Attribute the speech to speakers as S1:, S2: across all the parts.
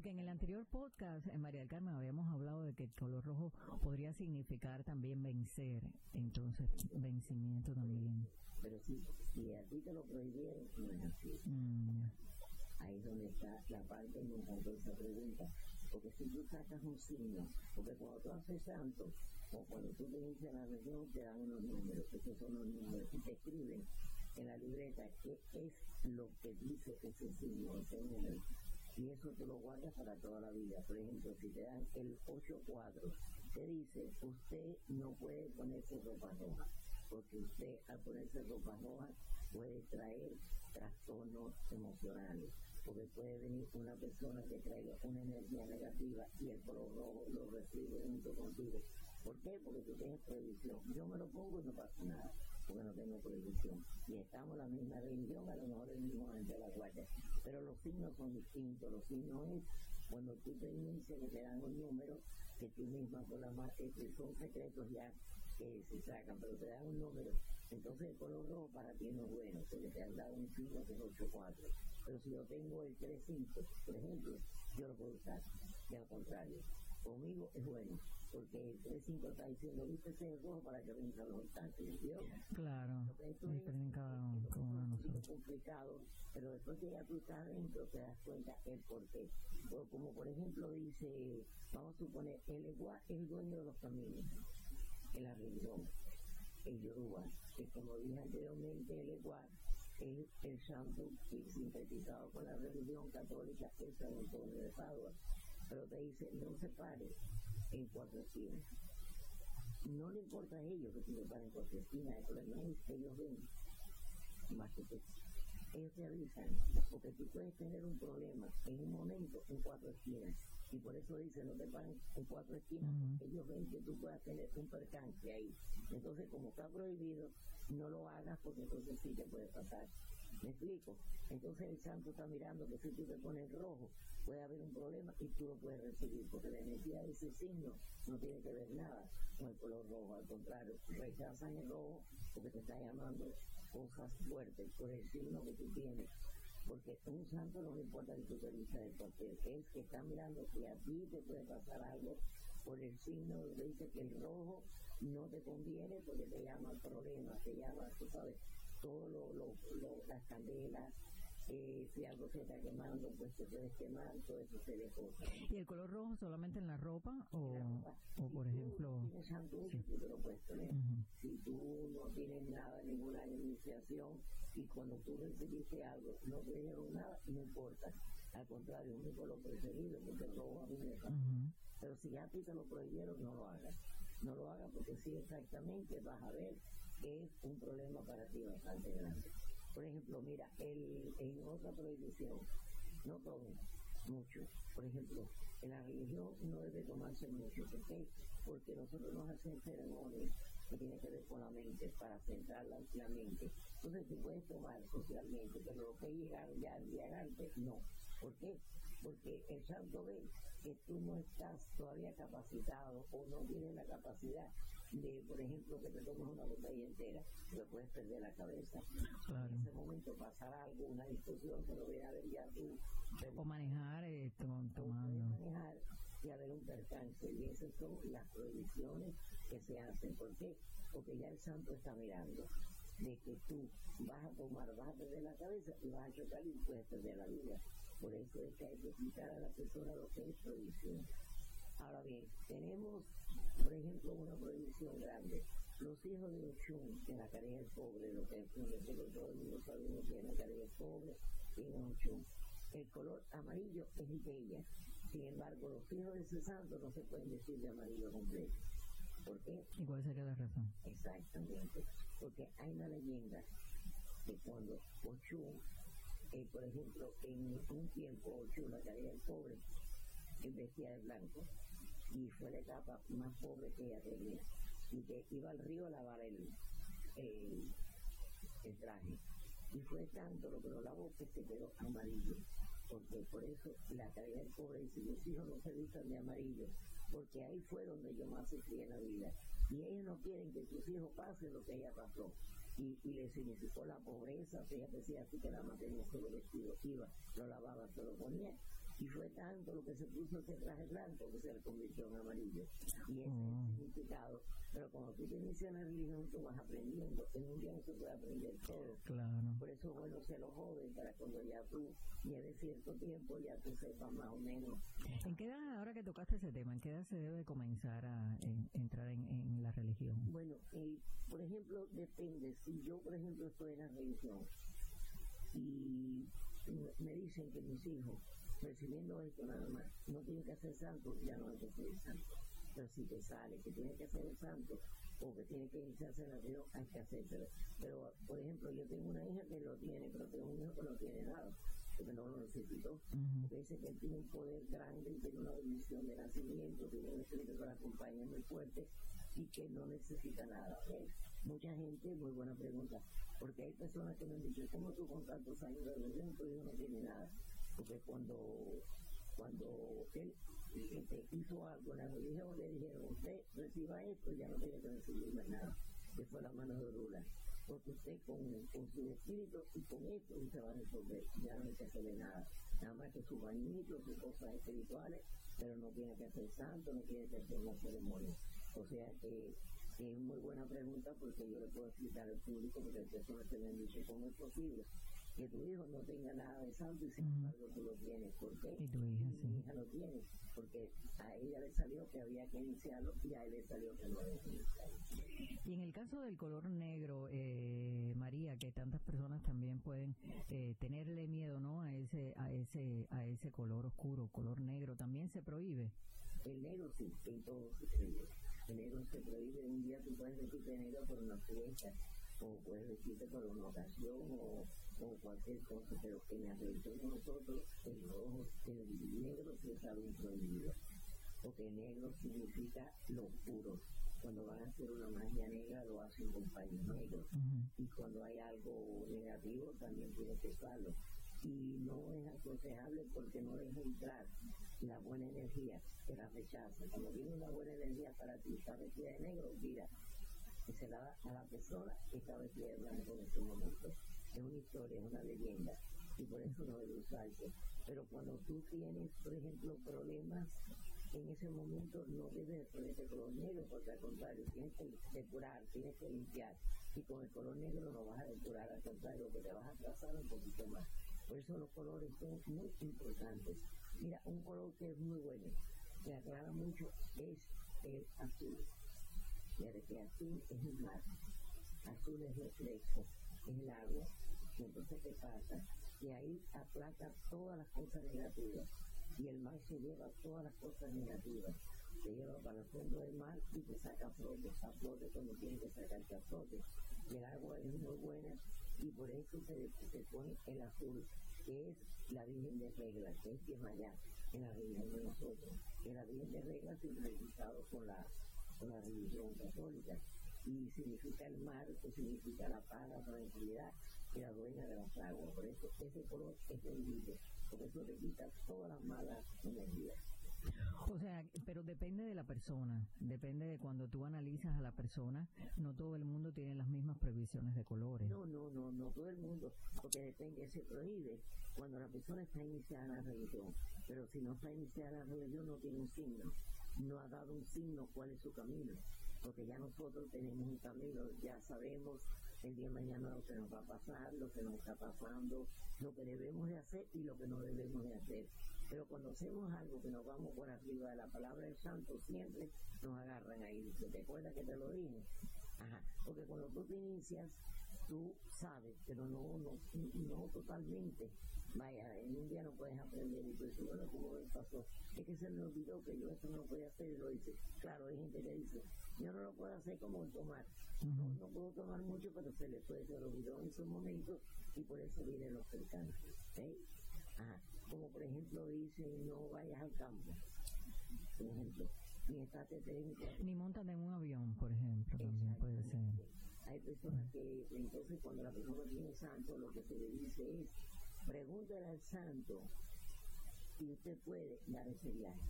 S1: Porque en el anterior podcast, en María del Carmen, habíamos hablado de que el color rojo podría significar también vencer, entonces vencimiento también.
S2: Pero si, si a ti te lo prohibieron, no es así.
S1: Mm,
S2: Ahí es donde está la parte me encantó esa pregunta. Porque si tú sacas un signo, porque cuando tú haces santo, o cuando tú te inicias la religión, te dan unos números, esos son los números, y te escriben en la libreta qué es lo que dice ese signo, ese número. Y eso te lo guardas para toda la vida. Por ejemplo, si te dan el 8-4, te dice, usted no puede ponerse ropa roja, porque usted al ponerse ropa roja puede traer trastornos emocionales, porque puede venir una persona que traiga una energía negativa y el color rojo lo recibe junto contigo. ¿Por qué? Porque tú tienes prohibición. Yo me lo pongo y no pasa nada, porque no tengo prohibición. Y estamos en la misma religión, a lo mejor el Pero los signos son distintos. Los signos es cuando tú te inicias que te dan un número que tú misma por la más, son secretos ya que se sacan, pero te dan un número. Entonces el color rojo para ti no es bueno, porque te han dado un signo que es 8-4. Pero si yo tengo el 3-5, por ejemplo, yo lo puedo usar. Y al contrario, conmigo es bueno, porque el 3-5 está diciendo, viste ese rojo para que venga los instantes, ¿vio?
S1: claro,
S2: Esto es
S1: cada de
S2: poquito
S1: nosotros.
S2: complicado, pero después que ya tú estás adentro te das cuenta el por qué. O como por ejemplo dice, vamos a suponer, el Eguá es el dueño de los caminos en la religión, el Yoruba, que como dije anteriormente, el Eguá es el santo que sintetizado con la religión católica, es San Antonio de Padua, pero te dice, no se pare en cuatro esquinas. No le importa a ellos que tú te pares en cuatro esquinas, el problema es que ellos ven más que tú. Ellos te avisan, porque tú puedes tener un problema en un momento en cuatro esquinas. Y por eso dicen, no te pares en cuatro esquinas, porque ellos ven que tú puedas tener un percance ahí. Entonces, como está prohibido, no lo hagas porque entonces sí te puede pasar. ¿Me explico? Entonces el santo está mirando que si tú te pones rojo, puede haber un problema y tú lo puedes recibir, porque la energía de ese signo no tiene que ver nada con el color rojo, al contrario, rechazan el rojo porque te está llamando cosas fuertes por el signo que tú tienes. Porque un santo no le importa que tú te de papel, es que está mirando que a ti te puede pasar algo por el signo donde dice que el rojo no te conviene porque te llama problemas, te llama, tú sabes, todo lo, lo, lo- las candelas, eh, si algo se está quemando, pues te puedes quemar, todo eso se.
S1: ¿Y el color rojo solamente en la ropa o, o por ejemplo...
S2: tienes santo uso, tú te lo puedes poner.
S1: Ujú.
S2: Si tú no tienes nada, ninguna iniciación, y cuando tú recibiste algo, no te dijeron nada, no importa. Al contrario, es mi color preferido porque el rojo a mí me.
S3: Ujú.
S2: Pero si ya a ti te lo prohibieron, no lo hagas. No lo hagas porque sí, exactamente vas a ver es un problema para ti bastante grande. Por ejemplo, mira, el, en otra prohibición, no tomen mucho. Por ejemplo, en la religión no debe tomarse mucho. ¿Por qué? Porque nosotros nos hacen ceremonias que tienen que ver con la mente, para centrar la, la mente. Entonces tú puedes tomar socialmente, pero lo que llegar ya embriagarte, no. ¿Por qué? Porque el santo ve que tú no estás todavía capacitado o no tienes la capacidad de, por ejemplo, que te tomes una botella entera, pero puedes perder la cabeza.
S3: Claro.
S2: En ese momento pasará algo, una discusión, pero viene a ver ya tú
S3: O manejar eh, to-
S2: puedes
S3: tomando.
S2: manejar y haber un percance. Y esas son las prohibiciones que se hacen. ¿Por qué? Porque ya el santo está mirando de que tú vas a tomar, vas a perder la cabeza y vas a chocar y puedes perder la vida. Por eso es que hay que explicar a la persona lo que es prohibición. Ahora bien, tenemos, por ejemplo, una prohibición grande. Los hijos de Ochun, en la carencia del pobre, lo que todo el mundo sabemos que la carencia del pobre, tiene Ochun. El color amarillo es de ella. Sin embargo, los hijos de ese santo no se pueden decir de amarillo completo. ¿Por qué?
S3: ¿Y cuál sería la razón?
S2: Exactamente, porque hay una leyenda que cuando Ochun, eh, por ejemplo, en un tiempo Ochun, la caída del pobre, vestía de blanco y fue la etapa más pobre que ella tenía. Y que iba al río a lavar el, el, traje. Y fue tanto lo que lo lavó que se quedó amarillo. Porque por eso la caída del pobre dice mis hijos no se vistan de amarillo porque ahí fue donde yo más sufrí en la vida. Y ellos no quieren que sus hijos pasen lo que ella pasó. Y, y le significó la pobreza, ella decía así que la mantenía solo vestido, iba, lo lavaba, se lo ponía y fue tanto lo que se puso ese traje blanco que se le convirtió en amarillo y ese es el significado pero cuando tú te inicias en la religión tú vas aprendiendo en un día no se puede aprender todo
S3: Claro.
S2: por eso es bueno ser los jóvenes para cuando ya tú lleves cierto tiempo ya tú sepas más o menos
S3: ¿En qué edad, ahora que tocaste ese tema, en qué edad se debe comenzar a en- entrar en, en la religión?
S2: Bueno, eh, por ejemplo, depende. Si yo, por ejemplo, estoy en la religión y me dicen que mis hijos, recibiendo esto nada más, no tienen que hacer santo, ya no hay que ser santo. Pero si te sale que tiene que hacer el santo o que tiene que iniciarse en la religión, hay que hacérselo. Pero, por ejemplo, yo tengo una hija que lo tiene, pero tengo un hijo que no tiene nada, porque no lo necesitó.
S3: Ujú.
S2: Porque dice que él tiene un poder grande y tiene una bendición de nacimiento, tiene un espíritu que la acompaña muy fuerte y que no necesita nada. Mucha gente, muy buena pregunta, porque hay personas que me han dicho, ¿cómo tú con tantos años de religión tu hijo no tiene nada? Porque cuando, cuando él este, hizo algo la religión, le dijeron, usted reciba esto, ya no tiene que recibir nada, que fue la mano de Orula. Porque usted con, con su espíritu y con esto usted va a resolver, ya no hay que hacerle nada, nada más que sus bañitos, sus cosas espirituales, pero no tiene que hacer santo, no tiene que hacer una ceremonia. O sea que es muy buena pregunta porque yo le puedo explicar al público, porque hay personas que me han dicho, ¿cómo es posible que tu hijo no tenga nada de santo y sin embargo tú lo tienes? ¿Por qué?
S3: Y tu hija,
S2: Mi
S3: sí.
S2: hija lo tiene, porque a ella le salió que había que iniciarlo y a él le salió que no había que iniciarlo.
S3: Y en el caso del color negro, eh, María, que tantas personas también pueden eh, tenerle miedo, ¿no? A ese, a ese, a ese color oscuro, color negro, también se prohíbe.
S2: El negro sí, en todo se prohíbe. El negro se prohíbe. Un día tú puedes vestirte de negro por una fiesta, o puedes vestirte por una ocasión, o, o cualquier cosa, pero en la religión de nosotros, el rojo, el negro sí es algo prohibido. Porque negro significa lo oscuro. Cuando van a hacer una magia negra, lo hacen con paños negros y cuando hay algo negativo también tiene que usarlo. Y no es aconsejable porque no deja entrar la buena energía, que la rechaza. Cuando viene una buena energía para ti, está vestida de negro, mira, se la da a la persona que está vestida de blanco en este momento. Es una historia, es una leyenda y por eso no debe usarse. Pero cuando tú tienes, por ejemplo, problemas en ese momento no debes ponerte color negro, porque al contrario, tienes que depurar, tienes que limpiar. Y con el color negro no vas a depurar, al contrario, que te vas a atrasar un poquito más. Por eso los colores son muy importantes. Mira, un color que es muy bueno, que aclara mucho, es el azul. Fíjate que azul es el mar, azul es reflejo, es el agua. Y entonces, ¿qué pasa? que ahí aplaca todas las cosas negativas y el mar se lleva todas las cosas negativas te lleva para el fondo del mar y te saca a flote, a flote cuando tiene que sacarte a flote. Y el agua es muy buena y por eso se, se pone el azul, que es la Virgen de Regla, que es que es allá, en la religión de nosotros. Que la Virgen de Regla sincretizado con la, la religión católica. Y significa el mar, que significa la paz, la tranquilidad y la dueña de las aguas. Por eso ese color es bendito, por eso le quita todas las malas energías.
S3: O sea, pero depende de la persona, depende de cuando tú analizas a la persona, no todo el mundo tiene las mismas previsiones de colores.
S2: No, no, no, no todo el mundo, porque depende, se prohíbe cuando la persona está iniciada en la religión, pero si no está iniciada en la religión no tiene un signo, no ha dado un signo cuál es su camino, porque ya nosotros tenemos un camino, ya sabemos el día de mañana lo que nos va a pasar, lo que nos está pasando, lo que debemos de hacer y lo que no debemos de hacer. Pero cuando hacemos algo que nos vamos por arriba de la palabra del santo, siempre nos agarran ahí. ¿Te acuerdas que te lo dije? Ajá. Porque cuando tú te inicias, tú sabes, pero no, no, no totalmente. Vaya, en un día no puedes aprender y dices, bueno, como me pasó, es que se me olvidó que yo esto no lo podía hacer y lo hice. Claro, hay gente que dice, yo no lo puedo hacer como tomar. no, no, puedo tomar mucho, pero se le puede, se lo olvidó en su momento y por eso vienen los cercanos. ¿eh? Ajá como por ejemplo dice no vayas al campo, por ejemplo, ni estate
S3: Ni montan en un avión, por ejemplo, también puede ser.
S2: Hay personas que entonces cuando la persona tiene santo, lo que se le dice es, pregúntale al santo si usted puede dar ese viaje.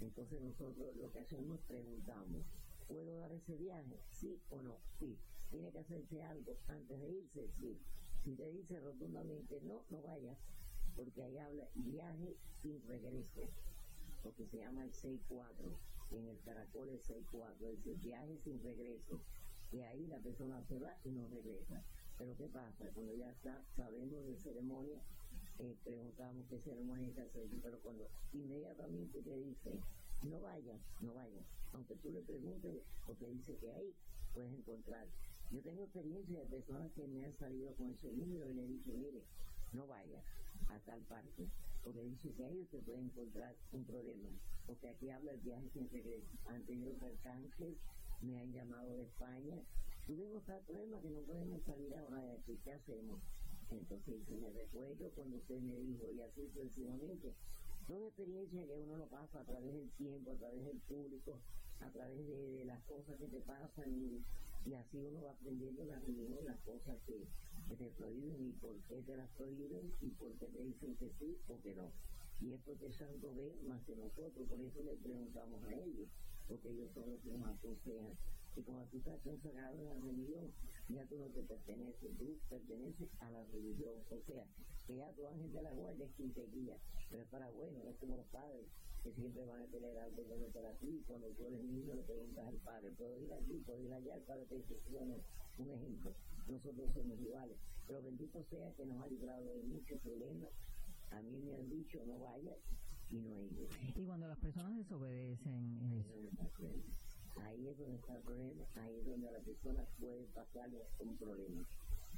S2: Entonces nosotros lo que hacemos es preguntamos, ¿puedo dar ese viaje? ¿Sí o no? Sí. ¿Tiene que hacerse algo antes de irse? Sí. Si te dice rotundamente no, no vayas porque ahí habla viaje sin regreso, lo que se llama el 6-4, en el caracol el 6-4, dice viaje sin regreso, que ahí la persona se va y no regresa. Pero ¿qué pasa? Cuando ya está, sabemos de ceremonia, eh, preguntamos qué ceremonia que hacer, pero cuando inmediatamente te dice, no vayas, no vayas, aunque tú le preguntes o te dice que ahí puedes encontrar. Yo tengo experiencia de personas que me han salido con ese número y le he mire, no vayas, a tal parte, porque dice que ahí usted puede encontrar un problema, porque aquí habla el viaje sin regreso. Tenido arcángeles, me han llamado de España, tuvimos tal problema que no podemos salir ahora de aquí, ¿qué hacemos? Entonces me recuerdo cuando usted me dijo, y así sucesivamente, son experiencias que uno lo pasa a través del tiempo, a través del público, a través de, las cosas que te pasan y, y así uno va aprendiendo las, las cosas que, que te prohíben y por qué te las prohíben y por qué te dicen que sí o que no. Y es porque Santo ve más que nosotros, por eso le preguntamos a ellos, porque ellos son los que nos aconsejan. Y cuando tú estás consagrado en la religión, ya tú no te perteneces, tú perteneces a la religión. O sea, que ya tu ángel de la guardia es quien te guía, pero es para bueno, es como los padres que siempre van a tener algo bueno para ti. Cuando tú eres niño le preguntas al padre, ¿puedo ir aquí? ¿Puedo ir allá? El padre te dice, bueno, un ejemplo, nosotros somos iguales. Pero bendito sea que nos ha librado de muchos problemas. A mí me han dicho, no vayas y no ido.
S3: Y cuando las personas desobedecen,
S2: ahí es donde está el problema, ahí es donde la persona puede pasarle un problema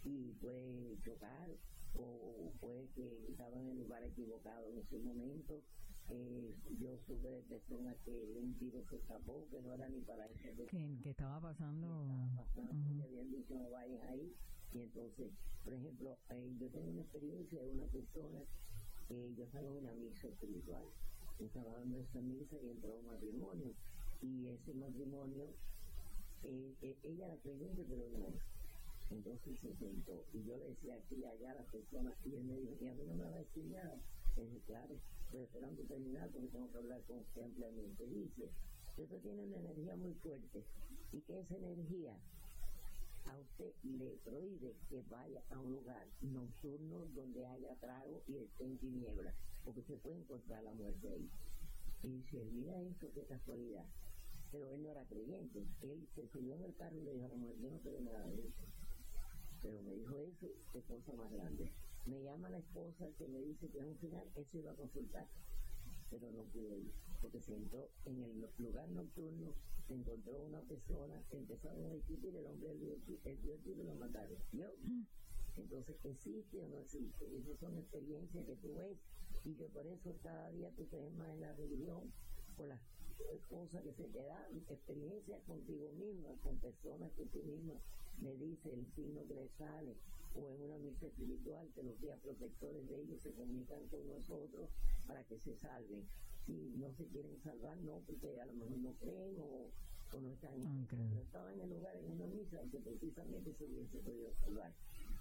S2: y puede chocar o puede que estaba en el lugar equivocado en ese momento. Eh, yo supe de personas que un tiro se escapó, que no era ni para eso.
S3: Que, estaba pasando.
S2: Estaba pasando, que habían dicho no vayan ahí. Y entonces, por ejemplo, eh, yo tengo una experiencia de una persona que yo estaba en una misa espiritual. Estaba dando esa misa y entró un matrimonio. Y ese matrimonio, eh, eh ella era creyente, pero no entonces se sentó y yo le decía aquí allá a las personas y él me dijo, y a mí no me va a decir nada. Claro, estoy esperando terminar porque tengo que hablar con usted ampliamente. Dice, usted tiene una energía muy fuerte y que esa energía a usted le prohíbe que vaya a un lugar nocturno donde haya trago y esté en tinieblas, porque se puede encontrar la muerte ahí. Y dice, mira esto, qué casualidad. Pero él no era creyente. Él se subió en el carro y le dijo a la mujer, yo no tengo nada de eso. Pero me dijo eso, cosa más grande. Me llama la esposa que me dice que al final él se iba a consultar, pero no pudo ir, porque se entró en el lugar nocturno, se encontró una persona, empezaron a discutir, el hombre el dio el tiro y lo mataron. ¿Yo? Entonces, ¿existe o no existe? Esas son experiencias que tú ves y que por eso cada día tú crees más en la religión, por las cosas que se te dan, experiencias contigo misma, con personas que tú misma me dice el signo que le sale, o en una misa espiritual que los días protectores de ellos se comunican con nosotros para que se salven. Si no se quieren salvar, no, porque a lo mejor no creen o, o no están.
S3: Okay.
S2: En el lugar en una misa que precisamente se hubiese podido salvar.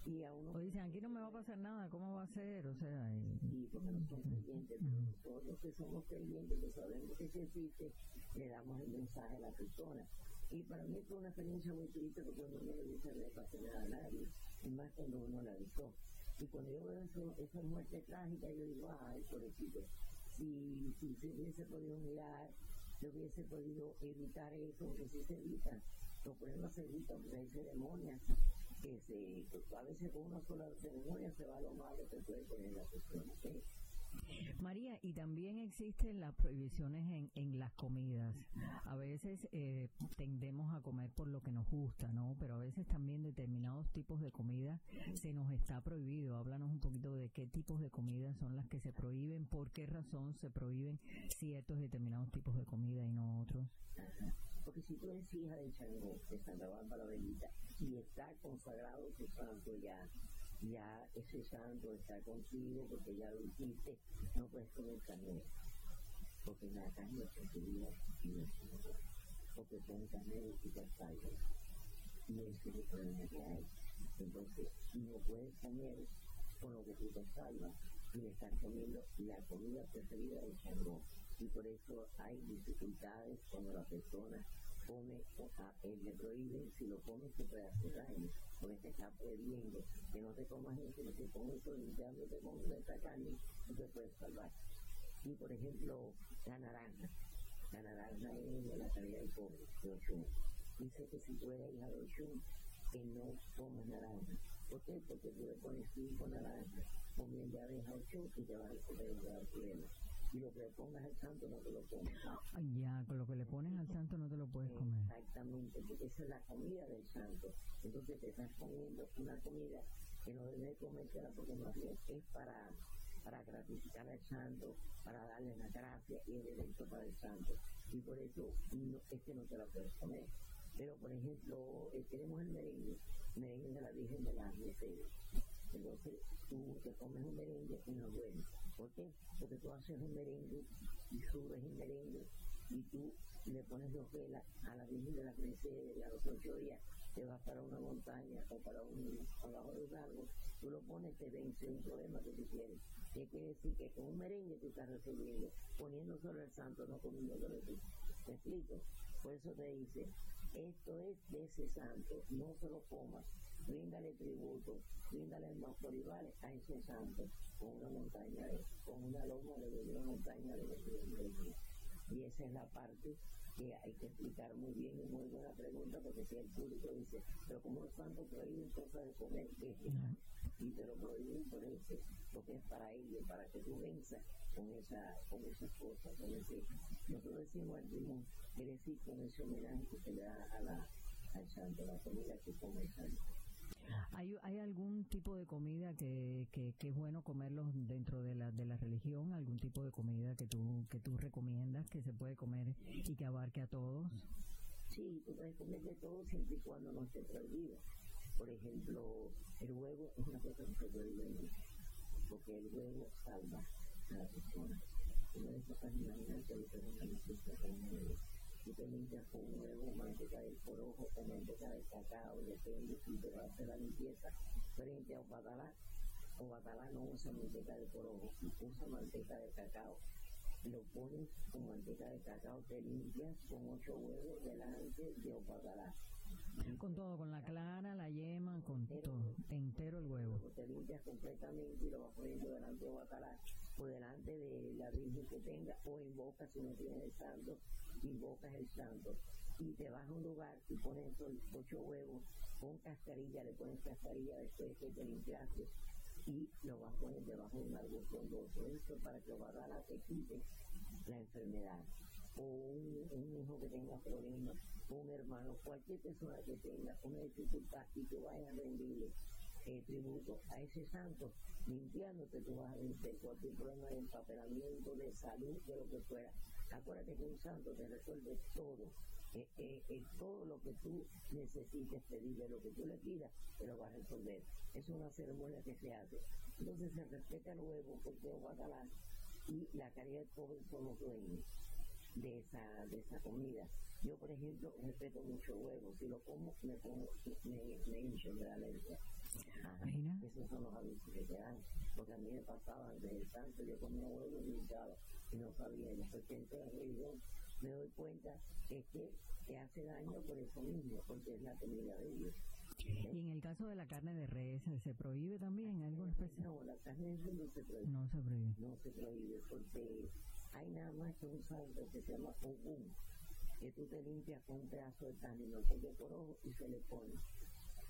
S2: Y a uno
S3: O dicen, aquí no me va a pasar nada, ¿cómo va a ser? O sea, y-
S2: Sí, porque no son creyentes, pero nosotros que somos creyentes, que sabemos que se existe, le damos el mensaje a la persona. Y para mí fue una experiencia muy triste porque uno no le dice le pase nada a nadie, y más cuando uno la avisó. Y cuando yo veo eso, esa muerte trágica, yo digo, ay, pobrecito, si, si se hubiese podido mirar, se hubiese podido evitar eso, porque si se evita, los problemas se evitan, porque hay ceremonias que se, que a veces con una sola ceremonia se va lo malo que puede tener la persona. ¿sí?
S3: María, y también existen las prohibiciones en, en las comidas. A veces eh, tendemos a comer por lo que nos gusta, ¿no? Pero a veces también determinados tipos de comida se nos está prohibido. Háblanos un poquito de qué tipos de comidas son las que se prohíben, por qué razón se prohíben ciertos determinados tipos de comida y no otros.
S2: Porque si tú eres hija de Changó, de Santa Bárbara Bendita, y está consagrado tu santo ya, ya ese santo está contigo porque ya lo hiciste, no puedes comer carne. Porque la carne es tu vida y no es tu. Porque con carne y te salva. Y es el problema que hay. Entonces, no puedes comer con lo que tú te salvas y estás comiendo la comida preferida de Changó. Y por eso hay dificultades cuando la persona come, sea, él le prohíbe, si lo comes te puede hacer daño, porque te está prohibiendo que no te comas eso, que te comes eso limpiándote con esta carne, no te puedes salvar. Y por ejemplo, la naranja. La naranja es de la calidad del pobre, de Ochun. Dice que si tú eres hija de Ochun, que no comas naranja. ¿Por qué? Porque tú le pones cinco naranjas de abeja Ochun y te vas a comer un gran problema. Y lo que le pongas al santo no te lo comes.
S3: Ay, Ya, con lo que le pones al santo no te lo puedes comer.
S2: Exactamente, porque esa es la comida del santo. Entonces te estás comiendo una comida que no debes comértela porque bien es para, para gratificar al santo, para darle la gracia y el evento para el santo. Y por eso no, es que no te la puedes comer. Pero, por ejemplo, eh, tenemos el merengue, merengue de la Virgen de las Mercedes. Entonces, tú te comes un merengue y no es bueno. ¿Por qué? Porque tú haces un merengue y subes el merengue y tú le pones dos velas a la Virgen de las Mercedes y a los ocho días te vas para una montaña o para un abajo de árbol, tú lo pones, te vence un problema que tú quieres. ¿Qué quiere decir? Que con un merengue tú estás resolviendo, poniendo sobre el santo, no comiendo sobre ti. ¿Me explico? Por eso te dice, esto es de ese santo, no se lo comas, bríndale tributo, bríndale más floribales a ese santo, con una montaña, de, con una loma de una montaña de, de, y esa es la parte que hay que explicar muy bien y muy buena pregunta porque si el público dice pero como los santos prohíben cosas de comer ¿qué y te lo prohíben por eso porque es para ellos para que tú venzas con esa con esas cosas con ese nosotros decimos el limón quiere decir con ese homenaje que se le da a la, al santo la comida que come el santo
S3: ¿Hay, ¿Hay algún tipo de comida que, que, que es bueno comerlo dentro de la, de la religión? ¿Algún tipo de comida que tú, que tú recomiendas que se puede comer y que abarque a todos?
S2: Sí, tú puedes comer de todo siempre y cuando no esté prohibido. Por ejemplo, el huevo es una cosa que se prohíbe porque el huevo salva a la persona. Uno de imaginar que una noticia con huevo. Tú te limpias con huevo, manteca del porojo o manteca de cacao, depende si te vas a hacer la limpieza frente a Obatalá. Obatalá no usa manteca de porojo, usa manteca de cacao lo pones con manteca de cacao, te limpias con ocho huevos delante de Obatalá.
S3: Con todo, con la clara, la yema, con todo, entero el huevo.
S2: Te limpias completamente y lo vas poniendo delante de Obatalá o delante de la Virgen que tenga o invocas si no tienes el santo, invocas el santo y te vas a un lugar y pones ocho huevos con cascarilla, le pones cascarilla después que te limpiaste y lo vas a poner debajo de un árbol frondoso, esto para que Obatalá te quite la enfermedad o un, hijo que tenga problemas, un hermano, cualquier persona que tenga una dificultad y que vaya a rendirle eh, tributo a ese santo, limpiándote tú vas a vencer cualquier problema de empapelamiento, de salud, de lo que fuera. Acuérdate que un santo te resuelve todo. Eh, eh, eh, todo lo que tú necesites pedirle, lo que tú le pidas, te lo va a resolver. Es una ceremonia que se hace. Entonces se respeta el huevo porque es guatalán y la caridad pobre son los dueños de esa, de esa comida. Yo, por ejemplo, respeto mucho huevo. Si lo como, me, pongo, me, me hincho de alergia. Ajá. Esos son los avisos que te dan. Porque a mí me pasaba desde el santo, yo comía huevo y hinchaba y no sabía. Y después que entré a la religión, me doy cuenta es que te hace daño por eso mismo, porque es la comida de Dios.
S3: Y en el caso de la carne de res, ¿se prohíbe también algo especial?
S2: No, la carne de res no se prohíbe.
S3: No se prohíbe.
S2: No se prohíbe, porque hay nada más que un santo que se llama Ogún, que tú te limpias con un pedazo de carne, lo toque por ojo y se le pone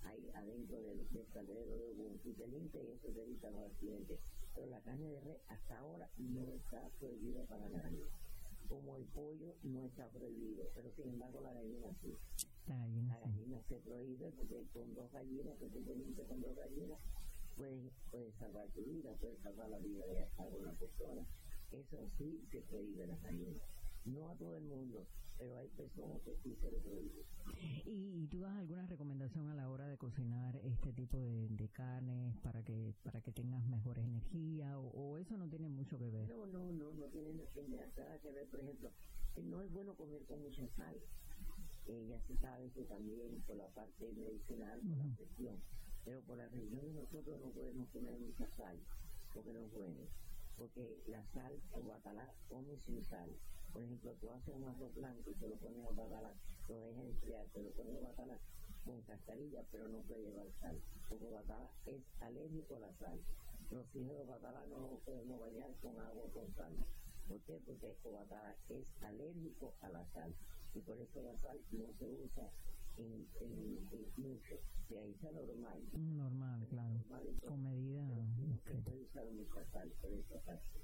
S2: ahí adentro del, del caldero de Ogún. Y te limpia y eso evita los accidentes. Pero la carne de res hasta ahora no está prohibida para nadie como el pollo no está prohibido, pero sin embargo la gallina sí.
S3: La gallina,
S2: la gallina se prohíbe porque con dos gallinas, que tú te con dos gallinas, puedes, puedes salvar tu vida, puedes salvar la vida de alguna persona. Eso sí se prohíbe la gallina. No a todo el mundo, pero hay personas que sí se lo prohíben.
S3: ¿Y, ¿Y, tú das alguna recomendación a la hora de cocinar este tipo de, de carnes para que para que tengas mejor energía o, o, eso no tiene mucho que ver?
S2: No, no, no, no tiene nada que ver. Por ejemplo, no es bueno comer con mucha sal. Eh, ya se sabe que también por la parte medicinal, por uh -huh. la presión, pero por la religión nosotros no podemos comer mucha sal, porque no es bueno. Porque la sal, el guatalá, come sin sal. Por ejemplo, tú haces un arroz blanco y te lo pones a batalá, lo dejas enfriar, te lo pones a batalá con cascarilla, pero no puede llevar sal, porque batalá es alérgico a la sal. Los hijos de batalá no podemos bañar con agua con sal. ¿Por qué? Porque el batalá es alérgico a la sal y por eso la sal no se usa en, en, en mucho. De ahí está normal.
S3: Normal, claro. Normal, con medida.
S2: No se puede usar mucha sal por esa parte.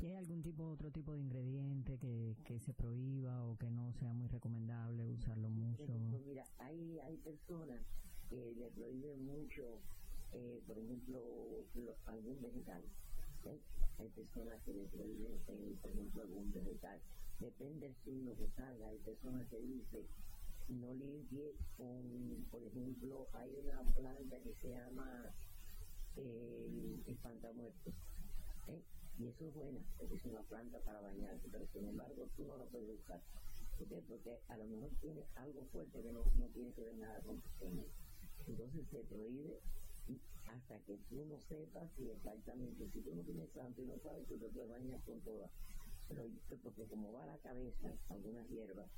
S3: ¿Y hay algún tipo, otro tipo de ingrediente que, que se prohíba o que no sea muy recomendable usarlo mucho?
S2: Pues mira, hay, hay personas que le prohíben mucho, eh, por ejemplo, lo, algún vegetal. ¿eh? Hay personas que le prohíben, eh, por ejemplo, algún vegetal. Depende del signo que salga. Hay personas que dicen no limpie con, por ejemplo, hay una planta que se llama eh, espantamuertos. ¿eh? Y eso es buena, porque es una planta para bañarse, pero sin embargo tú no la puedes usar. ¿Por qué? Porque a lo mejor tiene algo fuerte que no, no tiene que ver nada con tu sueño. Entonces se prohíbe hasta que tú no sepas si exactamente, si tú no tienes santo y no sabes, tú te puedes bañar con todas. Pero porque como va a la cabeza, algunas hierbas,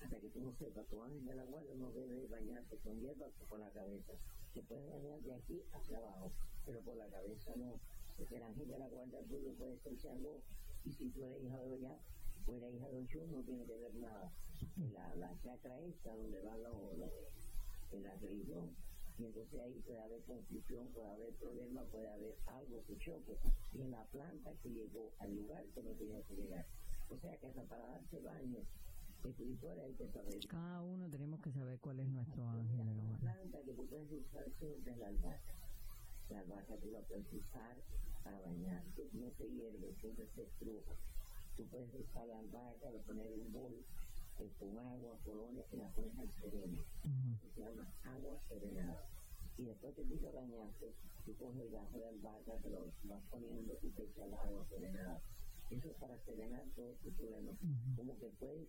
S2: hasta que tú no sepas, tu ángel de la guardia no debe bañarse con hierbas con la cabeza. Te puedes bañar de aquí hacia abajo, pero por la cabeza no porque el ángel de la guardia tuyo puede ser Shango, y si tú eres hija de Oya, eres hija de Oshun, no tiene que ver nada. La, la chacra esta, donde va lo, lo, en la religión, y entonces ahí puede haber confusión, puede haber problemas, puede haber algo que choque, y en la planta que llegó al lugar que no tenía que llegar. O sea que hasta para darse baño espiritual hay que saber.
S3: Cada uno tenemos que saber cuál es nuestro ángel la
S2: planta que tú puedes usar es la albahaca la albahaca tú la puedes usar para bañarte, no se hierve, siempre se estruja. Tú puedes usar la albahaca, le poner un bol con agua, colonia, y la pones al sereno. Se llama agua serenada. Y después que tú te bañaste, tú coges el gajo de albahaca, te lo vas poniendo y te echas el agua serenada. Eso es para serenar problemas. Uh -huh. Como que puedes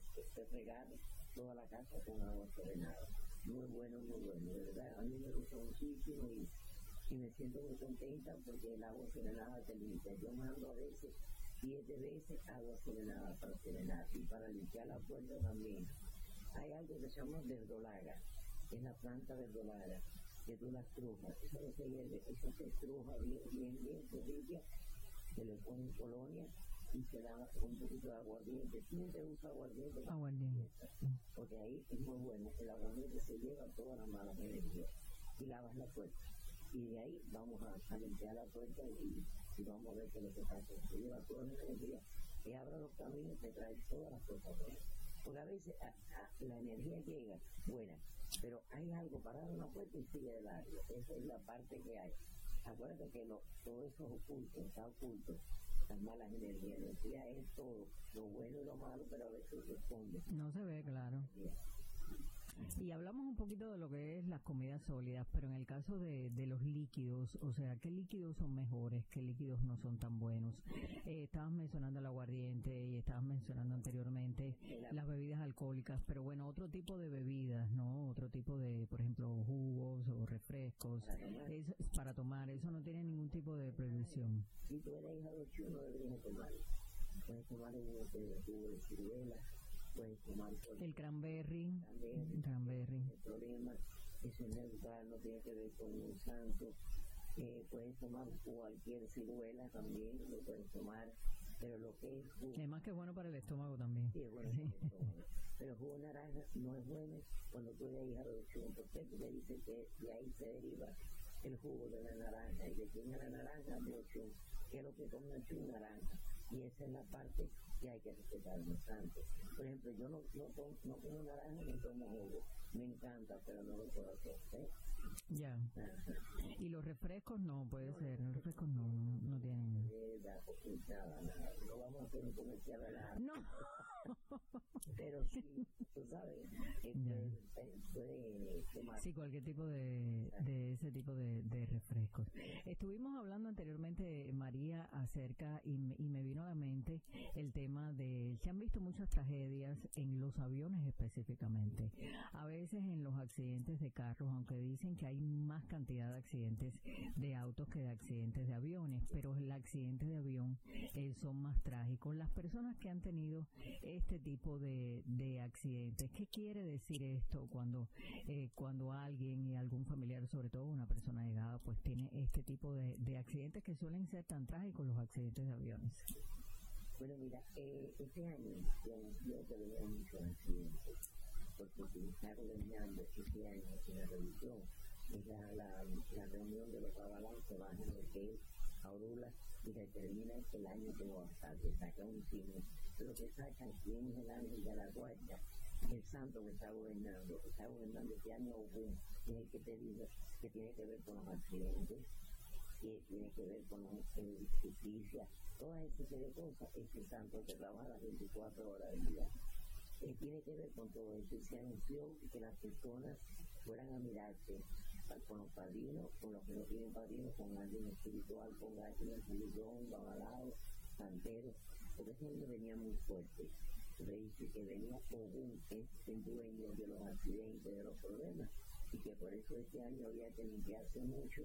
S2: regar toda la casa con agua serenada. Muy bueno, muy bueno, de verdad. A mí me gusta muchísimo y y me siento muy contenta porque el agua serenada te limpia. Yo mando a veces siete veces agua serenada para serenar y para limpiar la puerta también. Hay algo que se llama verdolaga, es la planta verdolaga, que tú la estrujas, eso no se hierve, eso se estruja bien, bien, bien, se limpia, se le pone colonia y se da un poquito de aguardiente. Siempre usa aguardiente.
S3: Aguardiente.
S2: Porque ahí es muy bueno, el aguardiente se lleva todas las malas energías y lavas la puerta y de ahí vamos a, a limpiar la puerta y, y, vamos a ver qué es lo que pasa. Se lleva toda la energía y abra los caminos, te trae todas las cosas buenas. Porque a veces a, a, la energía llega buena, pero hay algo para dar una puerta y sigue de largo. Esa es la parte que hay. Acuérdate que lo, todo eso es oculto, está oculto. Las malas energías, la energía es todo, lo bueno y lo malo, pero a veces se esconde.
S3: No se ve, claro. Y hablamos un poquito de lo que es las comidas sólidas, pero en el caso de, de los líquidos, o sea, ¿qué líquidos son mejores? ¿Qué líquidos no son tan buenos? Eh, estabas mencionando el aguardiente y estabas mencionando anteriormente las bebidas alcohólicas, pero bueno, otro tipo de bebidas, ¿no? Otro tipo de, por ejemplo, jugos o refrescos. Es, para tomar, eso no tiene ningún tipo de prohibición.
S2: Si tú eres hija de deberías tomar. Puedes tomar un jugo de ciruela, puedes tomar
S3: el cranberry,
S2: cranberry.
S3: cranberry.
S2: El problema es neutral, no tiene que ver con un santo. Eh, puedes tomar cualquier ciruela también, lo puedes tomar, pero lo que es jugo,
S3: Además que es bueno para el estómago también.
S2: sí, es bueno para el estómago. pero jugo de naranja no es bueno cuando tú de ¿Por qué? Porque dice que de ahí se deriva el jugo de la naranja y de quién es la naranja de opción que es lo que come un naranja y esa es la parte que hay que respetar bastante. Por ejemplo, yo no, no, tomo, no como naranja ni tomo jugo. Me encanta, pero no lo puedo hacer. ¿eh?
S3: Ya. Y los refrescos no, puede ser. Los refrescos no, no, no tienen.
S2: No vamos a hacer un comercial
S3: No.
S2: Pero sí, tú sabes,
S3: Ya.
S2: puede, puede tomar.
S3: Sí, cualquier tipo de, de ese tipo de, de refrescos. Estuvimos hablando anteriormente, María, acerca, y me, y me vino a la mente el tema de, se han visto muchas tragedias en los aviones específicamente. A veces en los accidentes de carros, aunque dicen que hay más cantidad de accidentes de autos que de accidentes de aviones, pero el accidente de avión eh, son más trágicos. Las personas que han tenido este tipo de, de accidentes, ¿qué quiere decir esto cuando, eh, cuando alguien y algún familiar, sobre todo una persona llegada, pues tiene este tipo de, de accidentes que suelen ser tan trágicos los accidentes de aviones?
S2: Bueno, mira, eh, este año yo, muchos accidentes, porque se está ordenando este año en la revisión, es la, la, reunión de los avalanches que van a que Aurora y determina el año que va a saca un signo, pero que sacan quién es el ángel de la guardia, el santo que está gobernando, que está gobernando este año que que tiene que ver con los accidentes, que tiene que ver con la eh, justicia, toda esa serie de cosas, ese santo que trabaja las 24 horas del día. Eh, tiene que ver con todo esto. Y se anunció que las personas fueran a mirarse con los padrinos, con los que no tienen padrinos, con alguien espiritual, con alguien espiritual, babalao, santero, porque ese año venía muy fuerte. Le dice que venía Ogún, es el dueño de los accidentes, de los problemas, y que por eso este año había que limpiarse mucho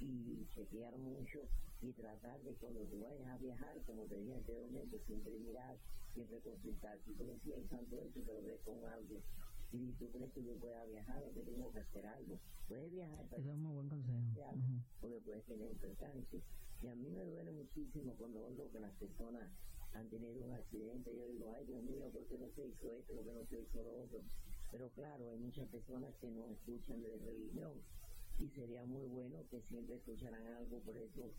S2: y chequear mucho y tratar de cuando tú vayas a viajar, como te dije anteriormente, siempre mirar, siempre consultar. Si tú decías el santo eso, te lo ves con algo. Y tú crees que yo pueda viajar o que tengo que hacer algo. Puedes viajar,
S3: Eso es un muy buen consejo.
S2: porque puedes tener percance. Y a mí me duele muchísimo cuando oigo que las personas han tenido un accidente. Yo digo, ay Dios mío, ¿por qué no se hizo esto? ¿Por qué no se hizo lo otro? Pero claro, hay muchas personas que no escuchan de religión y sería muy bueno que siempre escucharan algo, por eso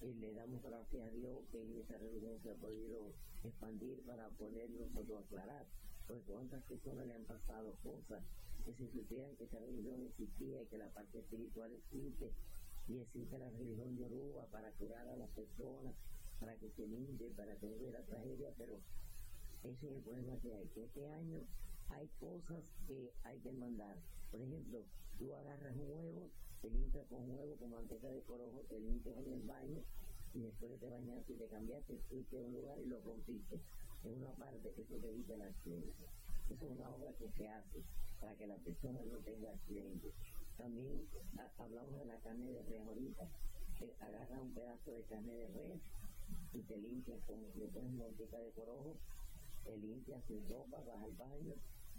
S2: eh, le damos gracias a Dios que esa religión se ha podido expandir para poder nosotros aclarar, porque cuántas personas le han pasado cosas, que si supieran que esa religión existía y que la parte espiritual existe, y existe la religión yoruba para curar a las personas, para que se limpie, para que no hubiera tragedia, pero ese es el problema que hay, que este año hay cosas que hay que mandar. Por ejemplo, tú agarras un huevo, te limpias con huevo con manteca de corojo, te limpias en el baño y después de te bañaste y te cambiaste, fuiste a un lugar y lo rompiste. En una parte que eso te evita el accidente. Esa es una obra que se hace para que la persona no tenga accidentes. También hablamos de la carne de res ahorita. Eh, agarra un pedazo de carne de res y te limpias con, le pones manteca de corojo, te limpias sin ropa, vas al baño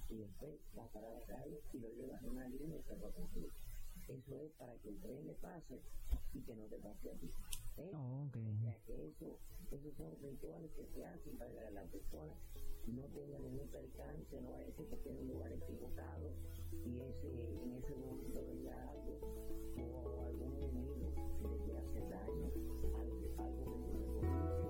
S2: y después vas para la calle y lo llevas en una línea y te lo. Eso es para que el tren le pase y que no te pase a ti. ¿eh?
S3: Oh, ok.
S2: O sea que eso, esos son rituales que se hacen para que la persona no tenga ningún percance, no vaya a ser que en un lugar equivocado y ese, en ese momento venga algo o algún enemigo que le hacer daño, algo, algo que no le conviene.